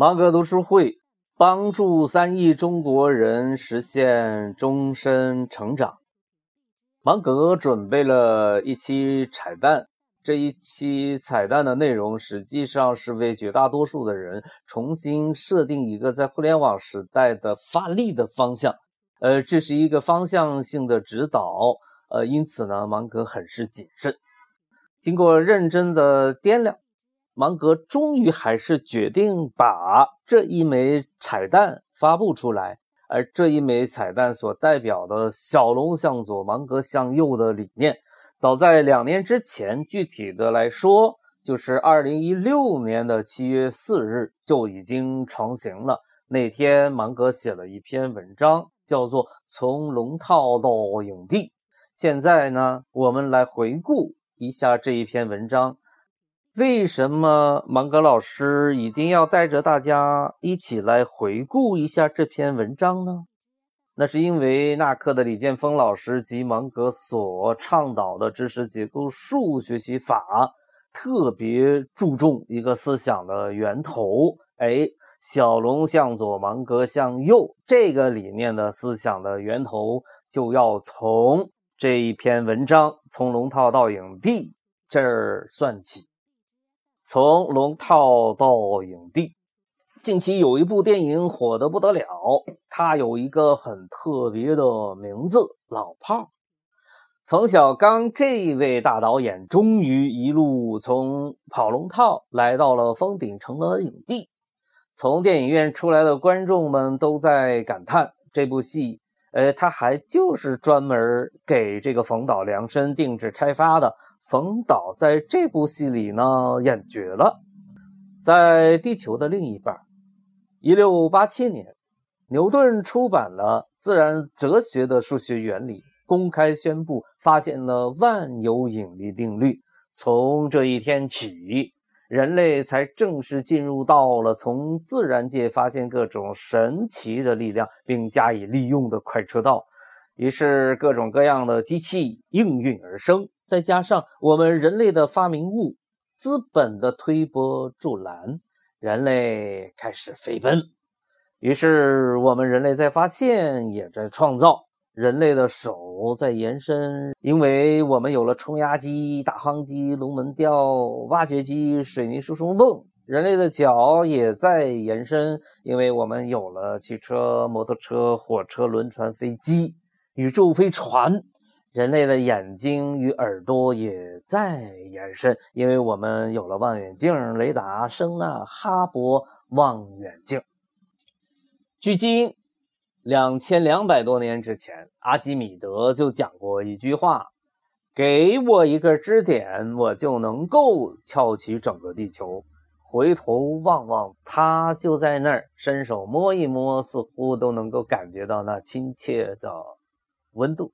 芒格读书会帮助三亿中国人实现终身成长。芒格准备了一期彩蛋，这一期彩蛋的内容实际上是为绝大多数的人重新设定一个在互联网时代的发力的方向。呃，这是一个方向性的指导。呃，因此呢，芒格很是谨慎。经过认真的掂量，芒格终于还是决定把这一枚彩蛋发布出来。而这一枚彩蛋所代表的“小龙向左，芒格向右”的理念，早在两年之前，具体的来说，就是二零一六年的七月四日就已经成型了。那天，芒格写了一篇文章，叫做《从龙套到影帝》。现在呢，我们来回顾一下这一篇文章。为什么芒格老师一定要带着大家一起来回顾一下这篇文章呢？那是因为那课的李建峰老师及芒格所倡导的知识结构数学习法，特别注重一个思想的源头。哎，小龙向左，芒格向右，这个理念的思想的源头就要从这一篇文章《从龙套到影帝》这儿算起。从龙套到影帝，近期有一部电影火得不得了，它有一个很特别的名字——老炮儿。冯小刚这位大导演终于一路从跑龙套来到了封顶，成了影帝。从电影院出来的观众们都在感叹这部戏，呃，他还就是专门给这个冯导量身定制开发的。冯导在这部戏里呢演绝了。在地球的另一半，一六八七年，牛顿出版了《自然哲学的数学原理》，公开宣布发现了万有引力定律。从这一天起，人类才正式进入到了从自然界发现各种神奇的力量并加以利用的快车道。于是，各种各样的机器应运而生。再加上我们人类的发明物，资本的推波助澜，人类开始飞奔。于是我们人类在发现，也在创造。人类的手在延伸，因为我们有了冲压机、打夯机、龙门吊、挖掘机、水泥输送泵。人类的脚也在延伸，因为我们有了汽车、摩托车、火车、轮船、飞机、宇宙飞船。人类的眼睛与耳朵也在延伸，因为我们有了望远镜、雷达、声呐、哈勃望远镜。距今两千两百多年之前，阿基米德就讲过一句话：“给我一个支点，我就能够撬起整个地球。”回头望望，他就在那儿，伸手摸一摸，似乎都能够感觉到那亲切的温度。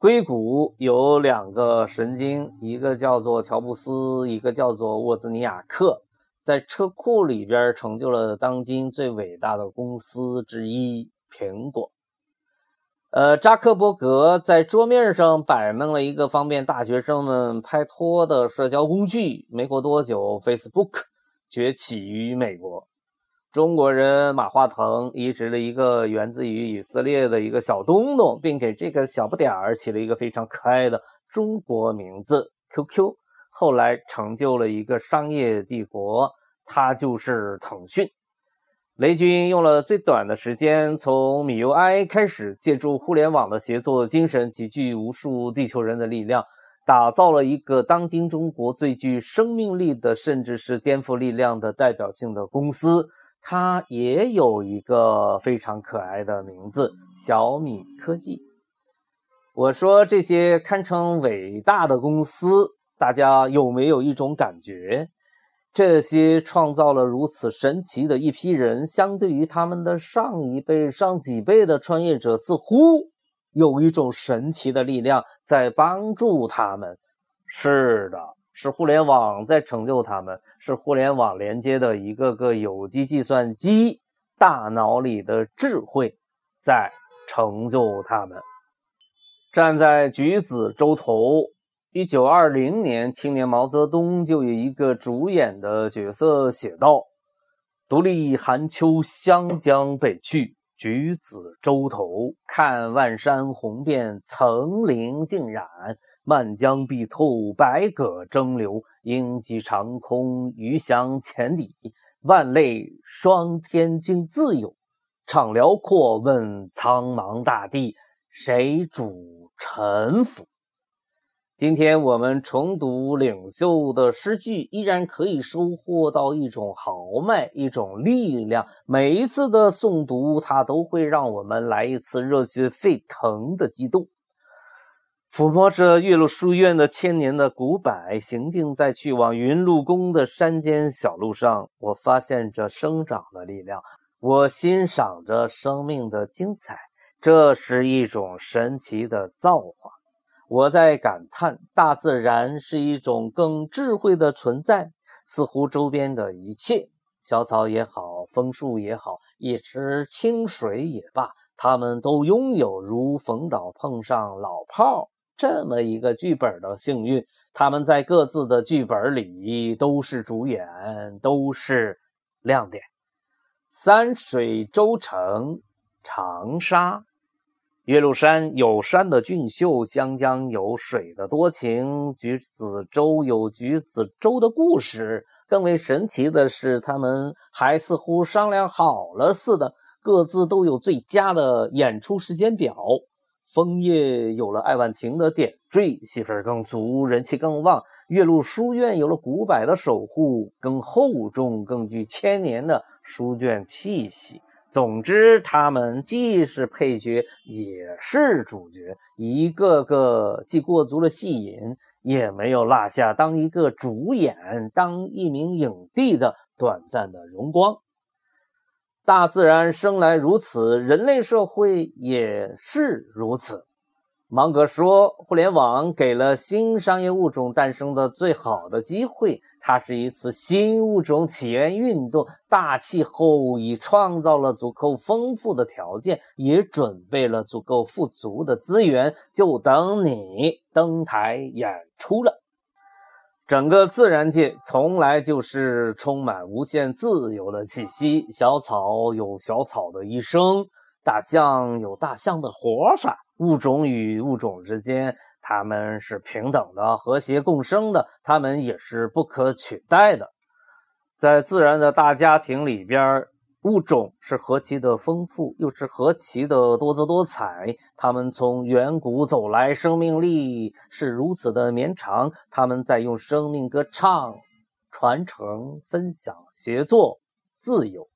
硅谷有两个神经，一个叫做乔布斯，一个叫做沃兹尼亚克，在车库里边成就了当今最伟大的公司之一——苹果。呃，扎克伯格在桌面上摆弄了一个方便大学生们拍拖的社交工具。没过多久，Facebook 崛起于美国。中国人马化腾移植了一个源自于以色列的一个小东东，并给这个小不点儿起了一个非常可爱的中国名字 QQ。后来成就了一个商业帝国，它就是腾讯。雷军用了最短的时间，从米 UI 开始，借助互联网的协作精神，集聚无数地球人的力量，打造了一个当今中国最具生命力的，甚至是颠覆力量的代表性的公司。它也有一个非常可爱的名字——小米科技。我说这些堪称伟大的公司，大家有没有一种感觉？这些创造了如此神奇的一批人，相对于他们的上一辈、上几辈的创业者，似乎有一种神奇的力量在帮助他们。是的。是互联网在成就他们，是互联网连接的一个个有机计算机大脑里的智慧在成就他们。站在橘子洲头，一九二零年，青年毛泽东就有一个主演的角色写道：“独立寒秋湘江北去，橘子洲头看万山红遍，层林尽染。漫江碧透，百舸争流，鹰击长空，鱼翔浅底。万类霜天竞自有，畅辽阔，问苍茫大地，谁主沉浮？今天我们重读领袖的诗句，依然可以收获到一种豪迈，一种力量。每一次的诵读，它都会让我们来一次热血沸腾的激动。抚摸着岳麓书院的千年的古柏，行进在去往云麓宫的山间小路上，我发现着生长的力量，我欣赏着生命的精彩。这是一种神奇的造化。我在感叹，大自然是一种更智慧的存在。似乎周边的一切，小草也好，枫树也好，一池清水也罢，它们都拥有如冯导碰上老炮。这么一个剧本的幸运，他们在各自的剧本里都是主演，都是亮点。三水洲城，长沙，岳麓山有山的俊秀，湘江有水的多情，橘子洲有橘子洲的故事。更为神奇的是，他们还似乎商量好了似的，各自都有最佳的演出时间表。枫叶有了爱晚亭的点缀，戏份更足，人气更旺。岳麓书院有了古柏的守护，更厚重，更具千年的书卷气息。总之，他们既是配角，也是主角，一个个既过足了戏瘾，也没有落下当一个主演、当一名影帝的短暂的荣光。大自然生来如此，人类社会也是如此。芒格说：“互联网给了新商业物种诞生的最好的机会，它是一次新物种起源运动。大气候已创造了足够丰富的条件，也准备了足够富足的资源，就等你登台演出了。”整个自然界从来就是充满无限自由的气息。小草有小草的一生，大象有大象的活法。物种与物种之间，它们是平等的、和谐共生的，它们也是不可取代的。在自然的大家庭里边。物种是何其的丰富，又是何其的多姿多彩。它们从远古走来，生命力是如此的绵长。他们在用生命歌唱、传承、分享、协作、自由。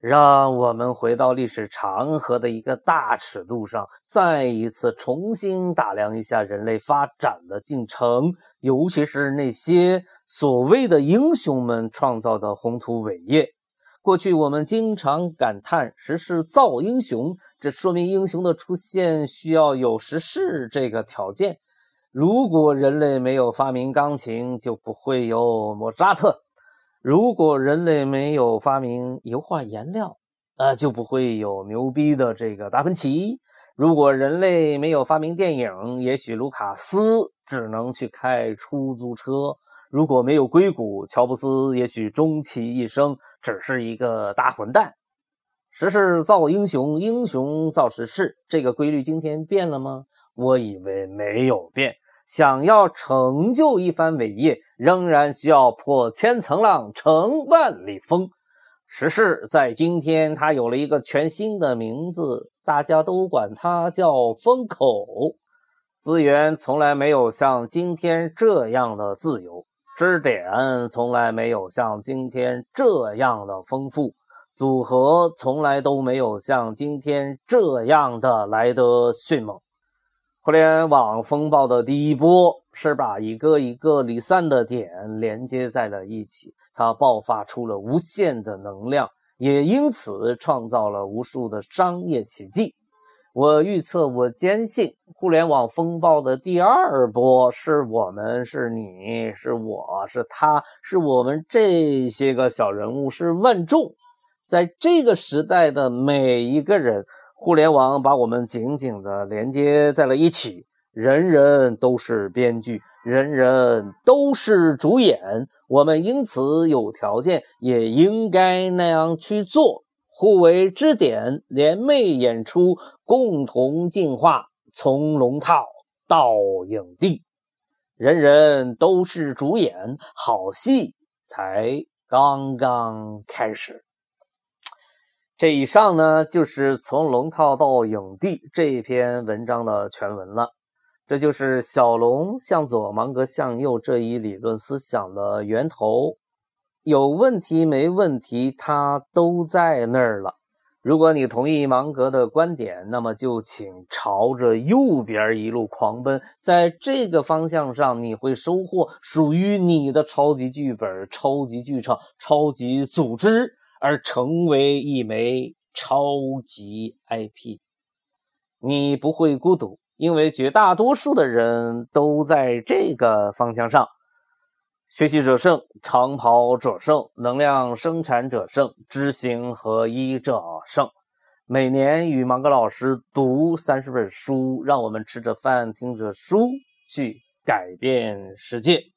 让我们回到历史长河的一个大尺度上，再一次重新打量一下人类发展的进程，尤其是那些所谓的英雄们创造的宏图伟业。过去我们经常感叹时势造英雄，这说明英雄的出现需要有时势这个条件。如果人类没有发明钢琴，就不会有莫扎特；如果人类没有发明油画颜料，呃，就不会有牛逼的这个达芬奇；如果人类没有发明电影，也许卢卡斯只能去开出租车。如果没有硅谷，乔布斯也许终其一生只是一个大混蛋。时势造英雄，英雄造时势，这个规律今天变了吗？我以为没有变。想要成就一番伟业，仍然需要破千层浪，成万里风。时势在今天，它有了一个全新的名字，大家都管它叫风口。资源从来没有像今天这样的自由。支点从来没有像今天这样的丰富，组合从来都没有像今天这样的来得迅猛。互联网风暴的第一波是把一个一个离散的点连接在了一起，它爆发出了无限的能量，也因此创造了无数的商业奇迹。我预测，我坚信，互联网风暴的第二波是我们，是你，是我，是他，是我们这些个小人物，是万众，在这个时代的每一个人，互联网把我们紧紧的连接在了一起，人人都是编剧，人人都是主演，我们因此有条件，也应该那样去做，互为支点，联袂演出，共同进化，从龙套到影帝，人人都是主演，好戏才刚刚开始。这以上呢，就是从龙套到影帝这篇文章的全文了。这就是小龙向左，芒格向右这一理论思想的源头。有问题没问题，它都在那儿了。如果你同意芒格的观点，那么就请朝着右边一路狂奔，在这个方向上，你会收获属于你的超级剧本、超级剧场、超级组织，而成为一枚超级 IP。你不会孤独。因为绝大多数的人都在这个方向上，学习者胜，长跑者胜，能量生产者胜，知行合一者胜。每年与芒格老师读三十本书，让我们吃着饭，听着书，去改变世界。